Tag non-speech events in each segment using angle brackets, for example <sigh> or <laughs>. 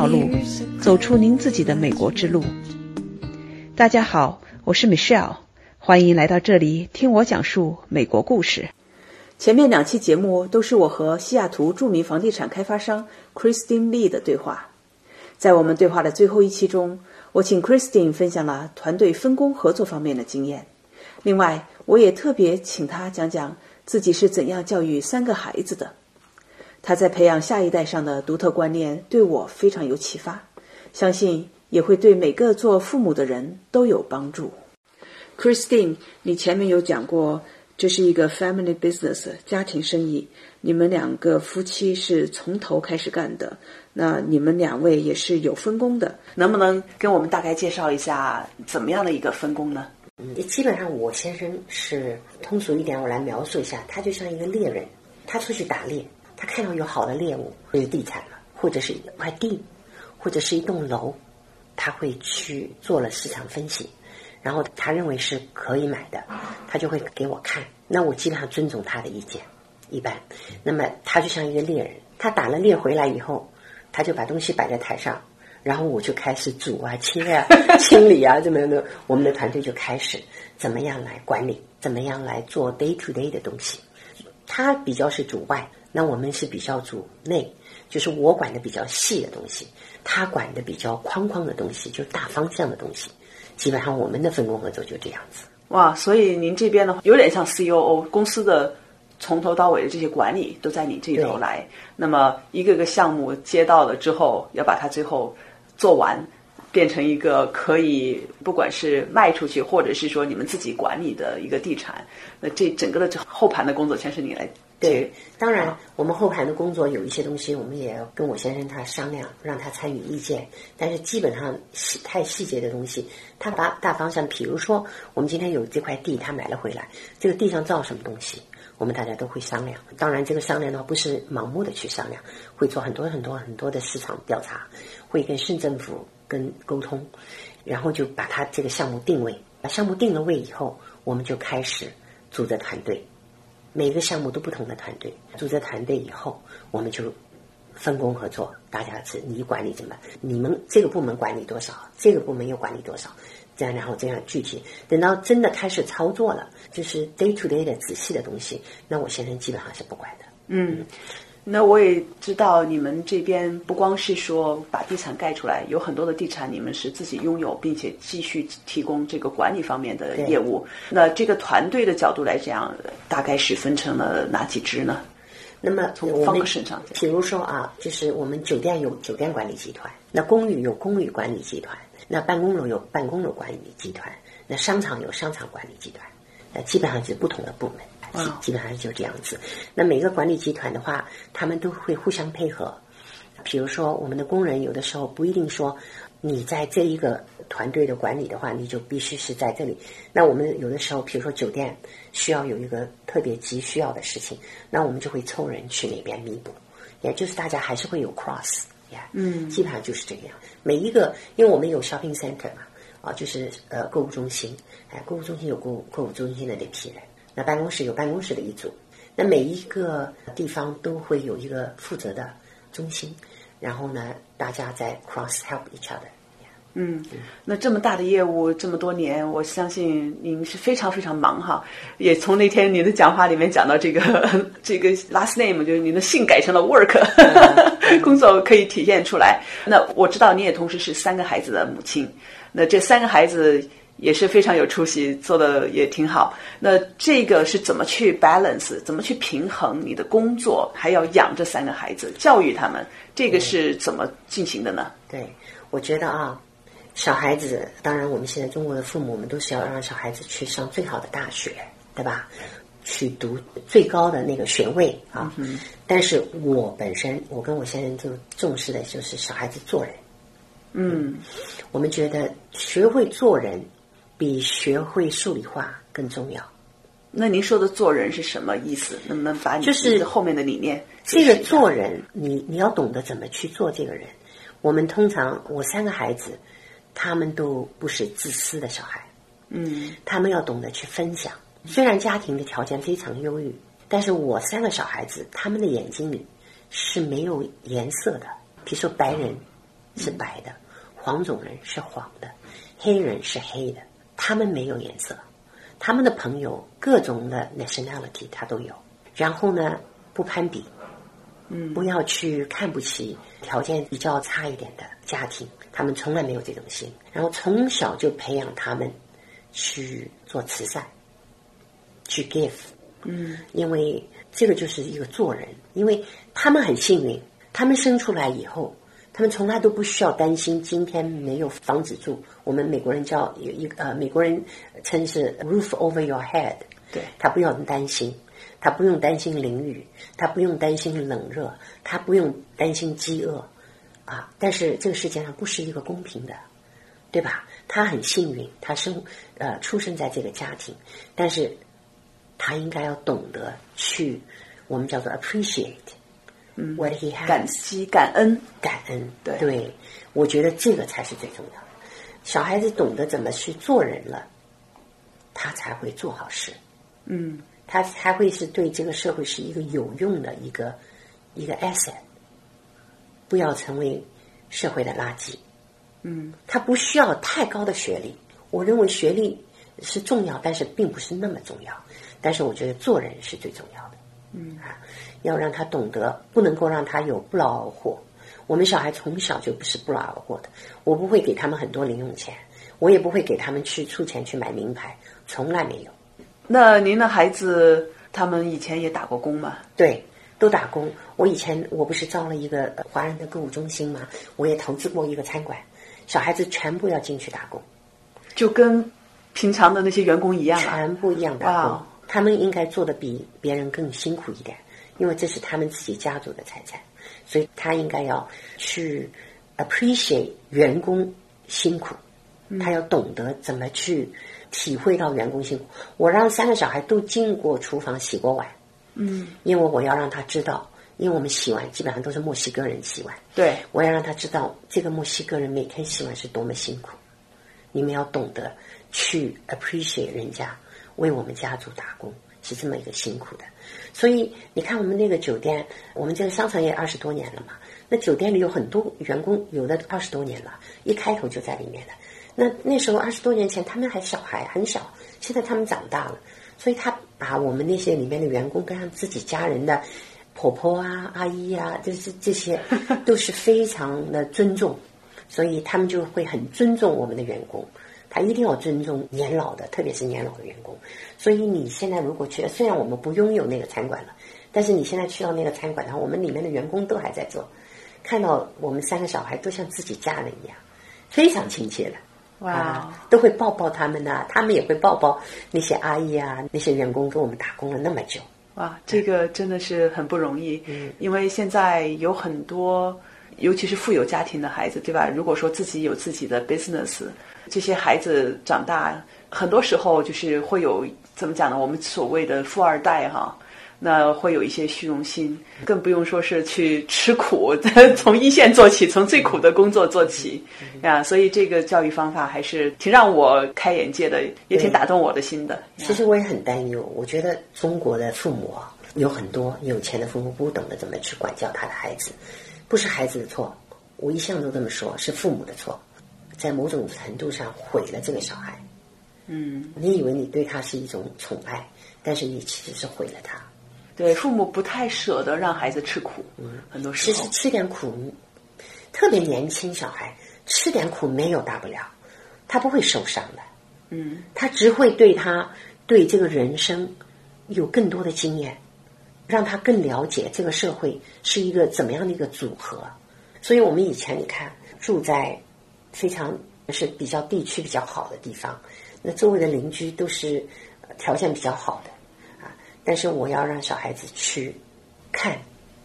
道路，走出您自己的美国之路。大家好，我是 Michelle，欢迎来到这里听我讲述美国故事。前面两期节目都是我和西雅图著名房地产开发商 Christine Lee 的对话。在我们对话的最后一期中，我请 Christine 分享了团队分工合作方面的经验。另外，我也特别请她讲讲自己是怎样教育三个孩子的。她在培养下一代上的独特观念对我非常有启发，相信也会对每个做父母的人都有帮助。Christine，你前面有讲过。这是一个 family business 家庭生意，你们两个夫妻是从头开始干的，那你们两位也是有分工的，能不能跟我们大概介绍一下怎么样的一个分工呢？嗯，基本上我先生是通俗一点，我来描述一下，他就像一个猎人，他出去打猎，他看到有好的猎物，有地产了，或者是一块地，或者是一栋楼，他会去做了市场分析。然后他认为是可以买的，他就会给我看。那我基本上尊重他的意见，一般。那么他就像一个猎人，他打了猎回来以后，他就把东西摆在台上，然后我就开始煮啊、切啊、<laughs> 清理啊，怎么样的？我们的团队就开始怎么样来管理，怎么样来做 day to day 的东西。他比较是主外，那我们是比较主内，就是我管的比较细的东西，他管的比较框框的东西，就是大方向的东西。基本上我们的分工合作就这样子。哇，所以您这边的话有点像 C O O 公司的从头到尾的这些管理都在你这头来。那么一个个项目接到了之后，要把它最后做完，变成一个可以不管是卖出去，或者是说你们自己管理的一个地产。那这整个的这后盘的工作全是你来。对，当然，我们后盘的工作有一些东西，我们也要跟我先生他商量，让他参与意见。但是基本上细太细节的东西，他把大方向，比如说我们今天有这块地，他买了回来，这个地上造什么东西，我们大家都会商量。当然，这个商量的话不是盲目的去商量，会做很多很多很多的市场调查，会跟市政府跟沟通，然后就把他这个项目定位。把项目定了位以后，我们就开始组织团队。每个项目都不同的团队组织团队以后，我们就分工合作。大家是你管理怎么？你们这个部门管理多少？这个部门又管理多少？这样然后这样具体，等到真的开始操作了，就是 day to day 的仔细的东西，那我先生基本上是不管的。嗯。那我也知道，你们这边不光是说把地产盖出来，有很多的地产你们是自己拥有，并且继续提供这个管理方面的业务。那这个团队的角度来讲，大概是分成了哪几支呢？那么从方身上，比如说啊，就是我们酒店有酒店管理集团，那公寓有公寓管理集团，那办公楼有办公楼管理集团，那商场有商场管理集团，那基本上是不同的部门。基基本上就这样子。那每个管理集团的话，他们都会互相配合。比如说，我们的工人有的时候不一定说你在这一个团队的管理的话，你就必须是在这里。那我们有的时候，比如说酒店需要有一个特别急需要的事情，那我们就会凑人去那边弥补。也就是大家还是会有 cross，呀，嗯，基本上就是这个样。每一个，因为我们有 shopping center 嘛，啊，就是呃购物中心，哎，购物中心有购购物中心的那批人。那办公室有办公室的一组，那每一个地方都会有一个负责的中心，然后呢，大家在 cross help each other。嗯，那这么大的业务这么多年，我相信您是非常非常忙哈。也从那天您的讲话里面讲到这个 <laughs> 这个 last name，就是您的姓改成了 work，<laughs> 工作可以体现出来。那我知道你也同时是三个孩子的母亲，那这三个孩子。也是非常有出息，做的也挺好。那这个是怎么去 balance，怎么去平衡你的工作，还要养这三个孩子，教育他们，这个是怎么进行的呢？对，我觉得啊，小孩子，当然我们现在中国的父母，我们都是要让小孩子去上最好的大学，对吧？去读最高的那个学位啊。嗯但是我本身，我跟我先生就重视的就是小孩子做人。嗯，我们觉得学会做人。比学会数理化更重要。那您说的做人是什么意思？能不能把你就是后面的理念？这个做人，你你要懂得怎么去做这个人。我们通常，我三个孩子，他们都不是自私的小孩。嗯，他们要懂得去分享。虽然家庭的条件非常优裕，但是我三个小孩子，他们的眼睛里是没有颜色的。比如说白人，是白的，黄种人是黄的，黑人是黑的，他们没有颜色，他们的朋友各种的 nationality 他都有。然后呢，不攀比，嗯，不要去看不起条件比较差一点的家庭，他们从来没有这种心。然后从小就培养他们去做慈善，去 give，嗯，因为这个就是一个做人，因为他们很幸运，他们生出来以后，他们从来都不需要担心今天没有房子住。我们美国人叫有一个呃，美国人称是 roof over your head，对他不用担心，他不用担心淋雨，他不用担心冷热，他不用担心饥饿啊。但是这个世界上不是一个公平的，对吧？他很幸运，他生呃出生在这个家庭，但是他应该要懂得去我们叫做 appreciate，嗯 what he has，感激感恩，感恩，对我觉得这个才是最重要的。小孩子懂得怎么去做人了，他才会做好事，嗯他才会是对这个社会是一个有用的一个一个 asset，不要成为社会的垃圾。嗯他不需要太高的学历，我认为学历是重要，但是并不是那么重要。但是我觉得做人是最重要的。嗯啊，要让他懂得，不能够让他有不劳而获。我们小孩从小就不是不劳而获的，我不会给他们很多零用钱，我也不会给他们去出钱去买名牌，从来没有。那您的孩子他们以前也打过工吗？对，都打工。我以前我不是招了一个呃华人的购物中心吗，我也投资过一个餐馆，小孩子全部要进去打工。就跟平常的那些员工一样啊。全部一样打工他们应该做的比别人更辛苦一点，因为这是他们自己家族的财产，所以他应该要去 appreciate 员工辛苦，他要懂得怎么去体会到员工辛苦。我让三个小孩都进过厨房洗过碗，嗯，因为我要让他知道，因为我们洗碗基本上都是墨西哥人洗碗，对，我要让他知道这个墨西哥人每天洗碗是多么辛苦。你们要懂得去 appreciate 人家为我们家族打工是这么一个辛苦的。所以你看，我们那个酒店，我们这个商场也二十多年了嘛。那酒店里有很多员工，有的二十多年了，一开头就在里面的。那那时候二十多年前，他们还小孩很小，现在他们长大了，所以他把我们那些里面的员工跟他自己家人的婆婆啊、阿姨啊，就是这些 <laughs> 都是非常的尊重，所以他们就会很尊重我们的员工。他一定要尊重年老的，特别是年老的员工。所以你现在如果去，虽然我们不拥有那个餐馆了，但是你现在去到那个餐馆，然后我们里面的员工都还在做，看到我们三个小孩都像自己家人一样，非常亲切的。哇啊，都会抱抱他们呐、他们也会抱抱那些阿姨啊，那些员工跟我们打工了那么久。哇，这个真的是很不容易，嗯因为现在有很多，尤其是富有家庭的孩子，对吧？如果说自己有自己的 business，这些孩子长大，很多时候就是会有怎么讲呢？我们所谓的富二代哈。那会有一些虚荣心，更不用说是去吃苦，<laughs> 从一线做起，从最苦的工作做起呀。所以这个教育方法还是挺让我开眼界的，也挺打动我的心的。其实我也很担忧，我觉得中国的父母啊，有很多有钱的父母不懂得怎么去管教他的孩子，不是孩子的错，我一向都这么说，是父母的错，在某种程度上毁了这个小孩。嗯，你以为你对他是一种宠爱，但是你其实是毁了他。对，父母不太舍得让孩子吃苦，嗯很多时候其实吃点苦，特别年轻小孩吃点苦没有大不了，他不会受伤的。嗯，他只会对他对这个人生有更多的经验，让他更了解这个社会是一个怎么样的一个组合。所以我们以前你看住在非常是比较地区比较好的地方，那周围的邻居都是条件比较好的啊。但是我要让小孩子去看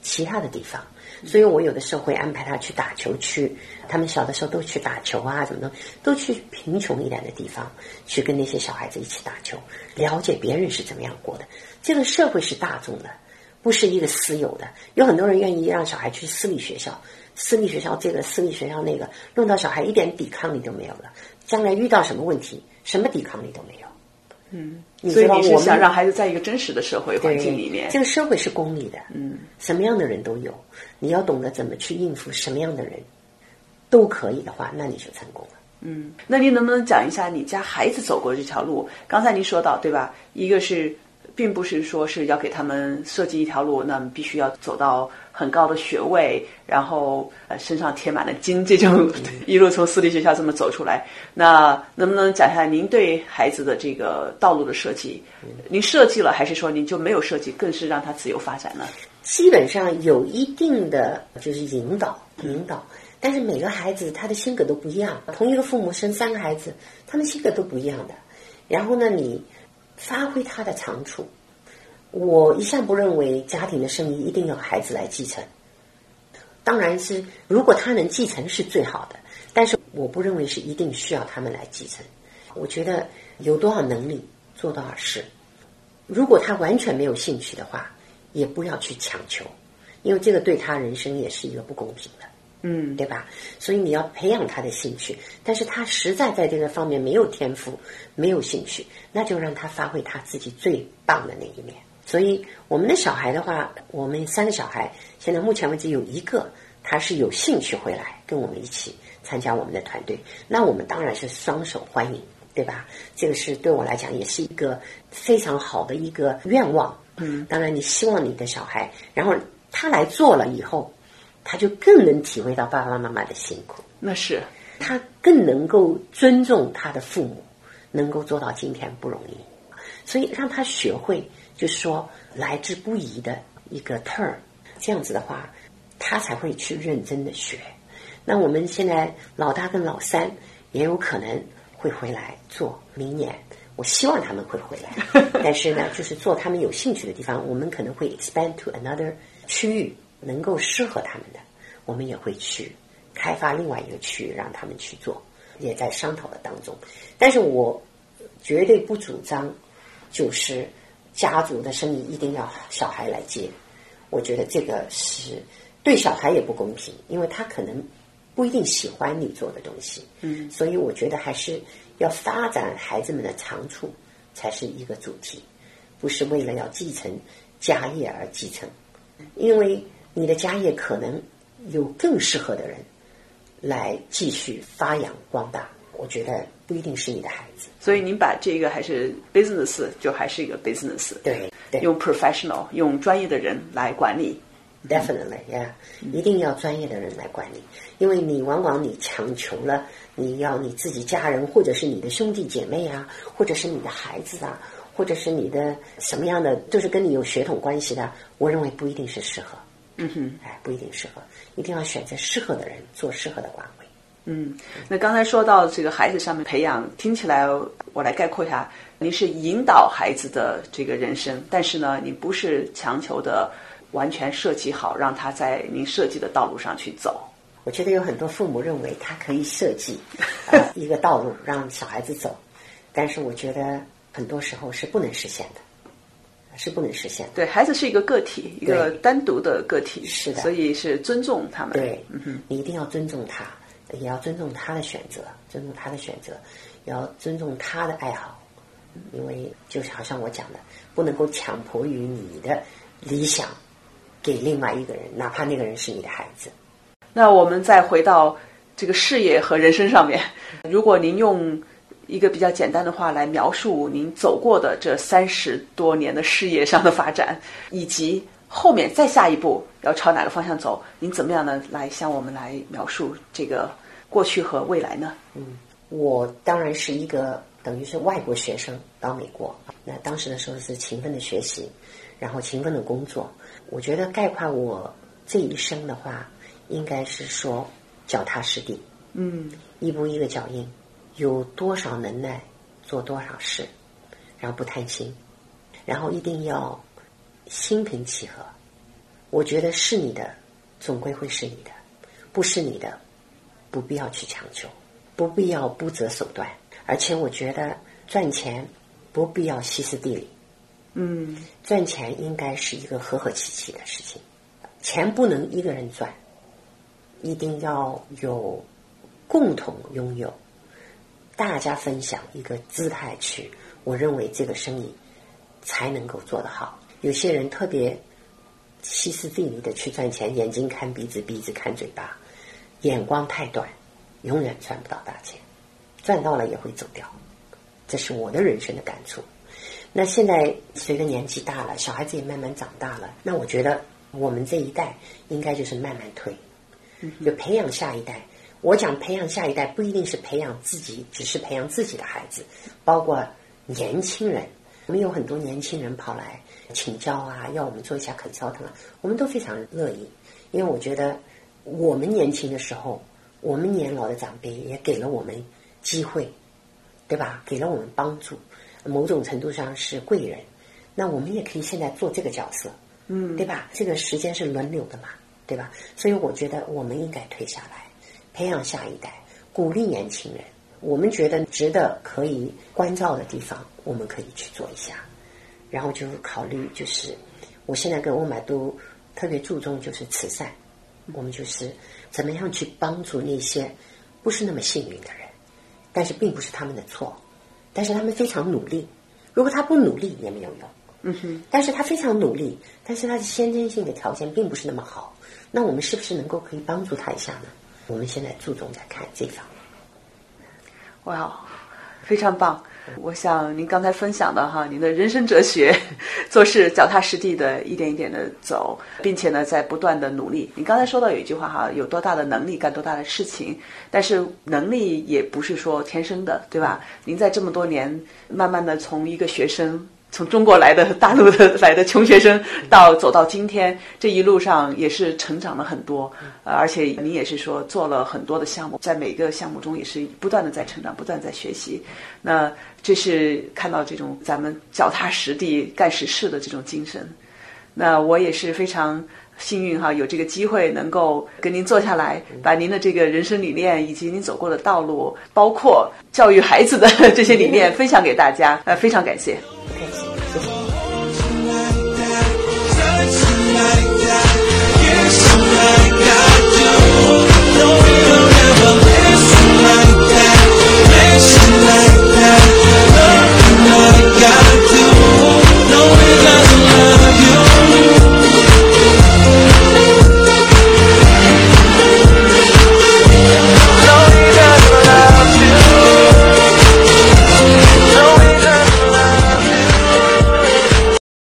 其他的地方，所以我有的时候会安排他去打球去，他们小的时候都去打球啊，怎么的，都去贫穷一点的地方，去跟那些小孩子一起打球，了解别人是怎么样过的。这个社会是大众的，不是一个私有的。有很多人愿意让小孩去私立学校，私立学校这个，私立学校那个，弄到小孩一点抵抗力都没有了，将来遇到什么问题，什么抵抗力都没有。嗯，你所以道我们想让孩子在一个真实的社会环境里面这，个社会是功利的，嗯，什么样的人都有，你要懂得怎么去应付什么样的人，都可以的话，那你就成功了。嗯，那您能不能讲一下你家孩子走过这条路？刚才您说到，对吧？一个是，并不是说是要给他们设计一条路，那么必须要走到很高的学位，然后呃身上贴满了金，这种 <laughs> 一路从私立学校这么走出来。那能不能讲一下您对孩子的这个道路的设计？您设计了，还是说您就没有设计，更是让他自由发展呢？基本上有一定的就是引导，引导。但是每个孩子他的性格都不一样，同一个父母生三个孩子，他们性格都不一样的。然后呢，你发挥他的长处。我一向不认为家庭的生意一定要孩子来继承，当然是如果他能继承是最好的，但是我不认为是一定需要他们来继承。我觉得有多少能力做多少事。如果他完全没有兴趣的话，也不要去强求，因为这个对他人生也是一个不公平的。嗯，对吧？所以你要培养他的兴趣，但是他实在在这个方面没有天赋、没有兴趣，那就让他发挥他自己最棒的那一面。所以我们的小孩的话，我们三个小孩现在目前为止有一个他是有兴趣回来跟我们一起参加我们的团队，那我们当然是双手欢迎，对吧？这个是对我来讲也是一个非常好的一个愿望。嗯，当然你希望你的小孩，然后他来做了以后。他就更能体会到爸爸妈妈的辛苦，那是他更能够尊重他的父母，能够做到今天不容易，所以让他学会，就是说来之不易的一个 turn，这样子的话，他才会去认真的学。那我们现在老大跟老三也有可能会回来做，明年我希望他们会回来，<laughs> 但是呢，就是做他们有兴趣的地方，我们可能会 expand to another 区域。能够适合他们的，我们也会去开发另外一个区域让他们去做，也在商讨的当中。但是我绝对不主张，就是家族的生意一定要小孩来接。我觉得这个是对小孩也不公平，因为他可能不一定喜欢你做的东西。嗯，所以我觉得还是要发展孩子们的长处才是一个主题，不是为了要继承家业而继承，因为。你的家业可能有更适合的人来继续发扬光大，我觉得不一定是你的孩子。所以您把这个还是 business，就还是一个 business。对，用 professional，用专业的人来管理。Definitely，yeah，一定要专业的人来管理，因为你往往你强求了，你要你自己家人，或者是你的兄弟姐妹啊，或者是你的孩子啊，或者是你的什么样的，就是跟你有血统关系的，我认为不一定是适合。嗯哼，哎，不一定适合，一定要选择适合的人做适合的岗位。嗯，那刚才说到这个孩子上面培养，听起来我来概括一下，您是引导孩子的这个人生，但是呢，你不是强求的完全设计好，让他在您设计的道路上去走。我觉得有很多父母认为他可以设计呃 <laughs> 一个道路让小孩子走，但是我觉得很多时候是不能实现的。是不能实现。对孩子是一个个体，一个单独的个体，是的，所以是尊重他们。对，嗯，你一定要尊重他，也要尊重他的选择，尊重他的选择，要尊重他的爱好，因为就是好像我讲的，不能够强迫于你的理想给另外一个人，哪怕那个人是你的孩子。那我们再回到这个事业和人生上面，如果您用。一个比较简单的话来描述您走过的这三十多年的事业上的发展，以及后面再下一步要朝哪个方向走，您怎么样呢？来向我们来描述这个过去和未来呢？嗯，我当然是一个等于是外国学生到美国，那当时的时候是勤奋的学习，然后勤奋的工作。我觉得概括我这一生的话，应该是说脚踏实地，嗯，一步一个脚印。有多少能耐做多少事，然后不贪心，然后一定要心平气和。我觉得是你的，总归会是你的；不是你的，不必要去强求，不必要不择手段。而且我觉得赚钱不必要歇斯底里。嗯，赚钱应该是一个和和气气的事情，钱不能一个人赚，一定要有共同拥有。大家分享一个姿态去，我认为这个生意才能够做得好。有些人特别歇斯底里的去赚钱，眼睛看鼻子，鼻子看嘴巴，眼光太短，永远赚不到大钱，赚到了也会走掉。这是我的人生的感触。那现在随着年纪大了，小孩子也慢慢长大了，那我觉得我们这一代应该就是慢慢推，就培养下一代。我讲培养下一代，不一定是培养自己，只是培养自己的孩子，包括年轻人。我们有很多年轻人跑来请教啊，要我们做一下 consultant，我们都非常乐意，因为我觉得我们年轻的时候，我们年老的长辈也给了我们机会，对吧？给了我们帮助，某种程度上是贵人。那我们也可以现在做这个角色，嗯，对吧？这个时间是轮流的嘛，对吧？所以我觉得我们应该退下来。培养下一代，鼓励年轻人。我们觉得值得可以关照的地方，我们可以去做一下。然后就考虑，就是我现在跟欧买都特别注重，就是慈善。我们就是怎么样去帮助那些不是那么幸运的人，但是并不是他们的错，但是他们非常努力。如果他不努力也没有用。嗯哼。但是他非常努力，但是他的先天性的条件并不是那么好。那我们是不是能够可以帮助他一下呢？我们现在注重在看这方面。哇，非常棒！我想您刚才分享的哈，您的人生哲学，<laughs> 做事脚踏实地的，一点一点的走，并且呢，在不断的努力。你刚才说到有一句话哈，有多大的能力干多大的事情，但是能力也不是说天生的，对吧？您在这么多年，慢慢的从一个学生。从中国来的大陆的来的穷学生，到走到今天这一路上也是成长了很多，呃，而且你也是说做了很多的项目，在每个项目中也是不断的在成长，不断在学习。那这是看到这种咱们脚踏实地干实事的这种精神。那我也是非常幸运哈，有这个机会能够跟您坐下来，把您的这个人生理念以及您走过的道路，包括教育孩子的 <laughs> 这些理念分享给大家。呃，非常感谢。night.